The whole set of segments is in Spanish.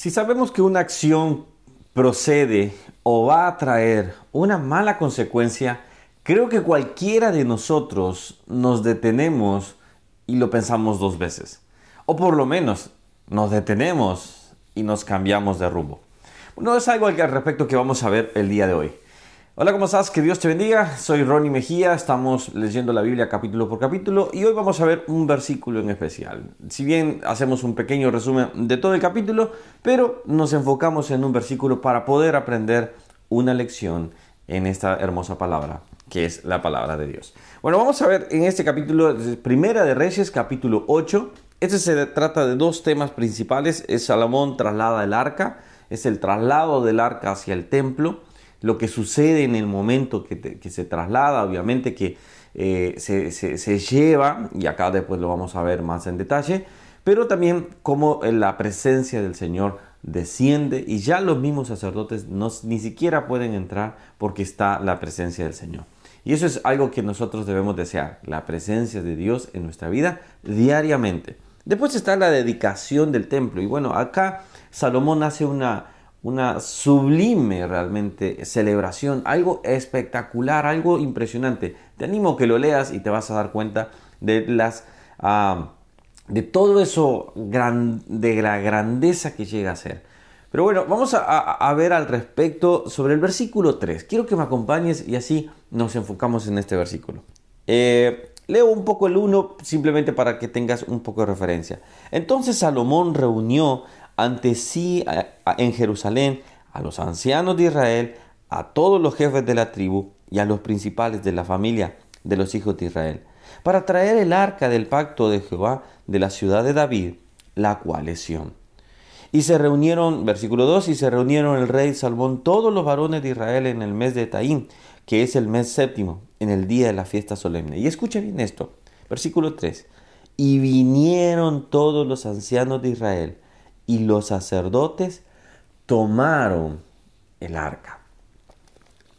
Si sabemos que una acción procede o va a traer una mala consecuencia, creo que cualquiera de nosotros nos detenemos y lo pensamos dos veces. O por lo menos nos detenemos y nos cambiamos de rumbo. No es algo al respecto que vamos a ver el día de hoy. Hola, ¿cómo estás? Que Dios te bendiga. Soy Ronnie Mejía, estamos leyendo la Biblia capítulo por capítulo y hoy vamos a ver un versículo en especial. Si bien hacemos un pequeño resumen de todo el capítulo, pero nos enfocamos en un versículo para poder aprender una lección en esta hermosa palabra, que es la palabra de Dios. Bueno, vamos a ver en este capítulo, Primera de Reyes, capítulo 8. Este se trata de dos temas principales. Es Salomón traslada el arca, es el traslado del arca hacia el templo lo que sucede en el momento que, se traslada, obviamente que eh, se, lleva, y acá después lo vamos a ver más en detalle, pero también cómo la presencia del Señor desciende y ya los mismos sacerdotes no, ni siquiera pueden entrar porque está la presencia del Señor. Y eso es algo que nosotros debemos desear, la presencia de Dios en nuestra vida diariamente. Después está la dedicación del templo. Y bueno, acá Salomón hace una, una sublime realmente celebración, algo espectacular, algo impresionante. Te animo a que lo leas y te vas a dar cuenta de las ah, de todo eso de la grandeza que llega a ser. Pero bueno, vamos a, ver al respecto sobre el versículo 3. Quiero que me acompañes y así nos enfocamos en este versículo. Eh, leo un poco el 1 simplemente para que tengas un poco de referencia. Entonces Salomón reunió ante sí en Jerusalén a los ancianos de Israel, a todos los jefes de la tribu y a los principales de la familia de los hijos de Israel, para traer el arca del pacto de Jehová de la ciudad de David, la cual es. Y se reunieron, versículo 2, y se reunieron el rey Salmón, todos los varones de Israel en el mes de Taín, que es el mes séptimo, en el día de la fiesta solemne. Y escucha bien esto, versículo 3. Y vinieron todos los ancianos de Israel, y los sacerdotes tomaron el arca.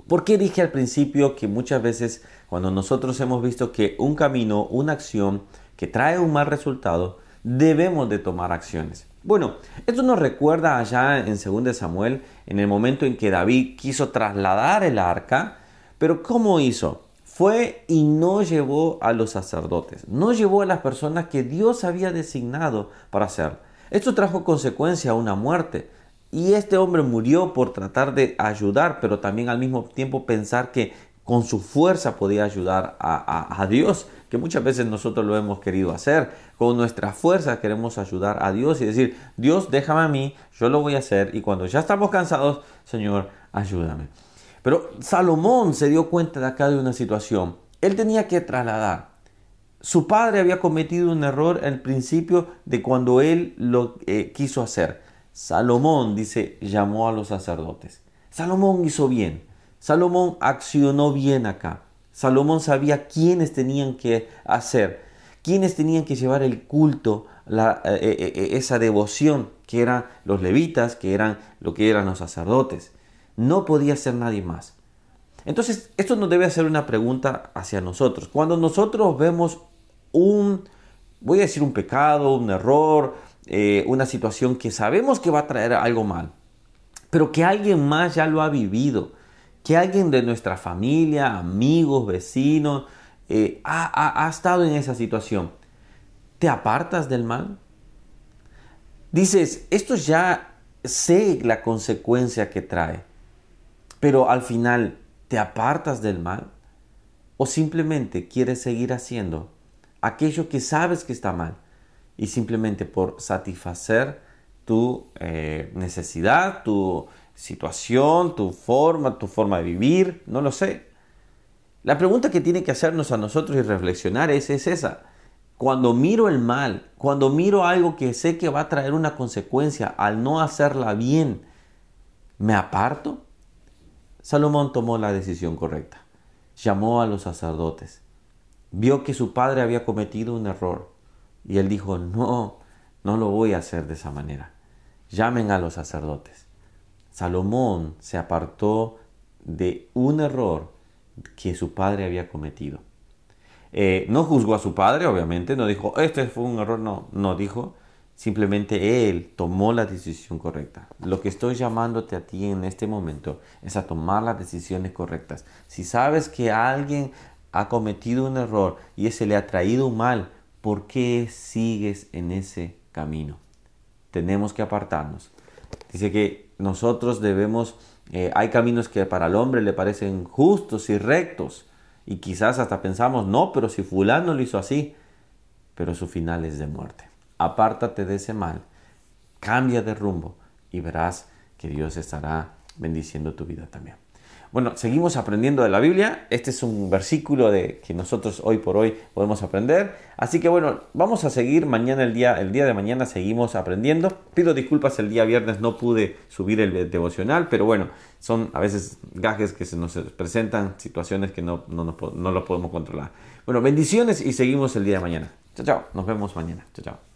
¿Por qué dije al principio que muchas veces cuando nosotros hemos visto que un camino, una acción que trae un mal resultado, debemos de tomar acciones? Bueno, esto nos recuerda allá en 2 Samuel, en el momento en que David quiso trasladar el arca, pero ¿cómo hizo? Fue y no llevó a los sacerdotes, no llevó a las personas que Dios había designado para hacerlo. Esto trajo consecuencia a una muerte. Y este hombre murió por tratar de ayudar, pero también al mismo tiempo pensar que con su fuerza podía ayudar a, Dios, que muchas veces nosotros lo hemos querido hacer. Con nuestra fuerza queremos ayudar a Dios y decir, Dios déjame a mí, yo lo voy a hacer y cuando ya estamos cansados, Señor, ayúdame. Pero Salomón se dio cuenta de acá de una situación. Él tenía que trasladar su padre había cometido un error al principio de cuando él lo eh, quiso hacer. Salomón, dice, llamó a los sacerdotes. Salomón hizo bien. Salomón accionó bien acá. Salomón sabía quiénes tenían que hacer, quiénes tenían que llevar el culto, eh, eh, esa devoción, que eran los levitas, que eran lo que eran los sacerdotes. No podía ser nadie más. Entonces, esto nos debe hacer una pregunta hacia nosotros. Cuando nosotros vemos un, voy a decir un pecado, un error, eh, una situación que sabemos que va a traer algo mal, pero que alguien más ya lo ha vivido, que alguien de nuestra familia, amigos, vecinos, eh, ha, ha estado en esa situación. ¿Te apartas del mal? Dices, esto ya sé la consecuencia que trae, pero al final, ¿te apartas del mal? ¿O simplemente quieres seguir haciendo aquello que sabes que está mal y simplemente por satisfacer tu eh, necesidad, tu situación, tu forma, tu forma de vivir, no lo sé. La pregunta que tiene que hacernos a nosotros y reflexionar es, es esa. Cuando miro el mal, cuando miro algo que sé que va a traer una consecuencia al no hacerla bien, ¿me aparto? Salomón tomó la decisión correcta. Llamó a los sacerdotes vio que su padre había cometido un error y él dijo, no, no lo voy a hacer de esa manera. Llamen a los sacerdotes. Salomón se apartó de un error que su padre había cometido. Eh, no juzgó a su padre, obviamente, no dijo, este fue un error, no, no dijo, Simplemente Él tomó la decisión correcta. Lo que estoy llamándote a ti en este momento es a tomar las decisiones correctas. Si sabes que alguien ha cometido un error y ese le ha traído un mal, ¿por qué sigues en ese camino? Tenemos que apartarnos. Dice que nosotros debemos, eh, hay caminos que para el hombre le parecen justos y rectos. Y quizás hasta pensamos, no, pero si fulano lo hizo así, pero su final es de muerte apártate de ese mal, cambia de rumbo y verás que Dios estará bendiciendo tu vida también. Bueno, seguimos aprendiendo de la Biblia. Este es un versículo de que nosotros hoy por hoy podemos aprender. Así que bueno, vamos a seguir mañana el día el día de mañana seguimos aprendiendo. Pido disculpas el día viernes no pude subir el devocional, pero bueno, son a veces gajes que se nos presentan, situaciones que no, no, no, no lo podemos controlar. Bueno, bendiciones y seguimos el día de mañana. Chao, chao. Nos vemos mañana. Chao, chao.